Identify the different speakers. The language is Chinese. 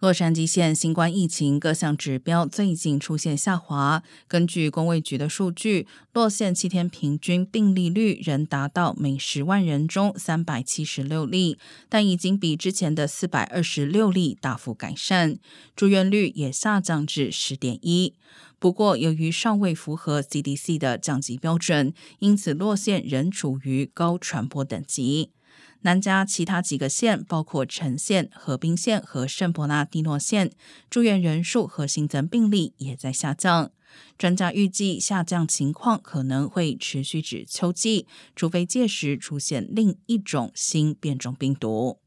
Speaker 1: 洛杉矶县新冠疫情各项指标最近出现下滑。根据公卫局的数据，洛县七天平均病例率仍达到每十万人中三百七十六例，但已经比之前的四百二十六例大幅改善。住院率也下降至十点一。不过，由于尚未符合 CDC 的降级标准，因此洛县仍处于高传播等级。南加其他几个县，包括陈县、河滨县和圣伯纳蒂诺县，住院人数和新增病例也在下降。专家预计，下降情况可能会持续至秋季，除非届时出现另一种新变种病毒。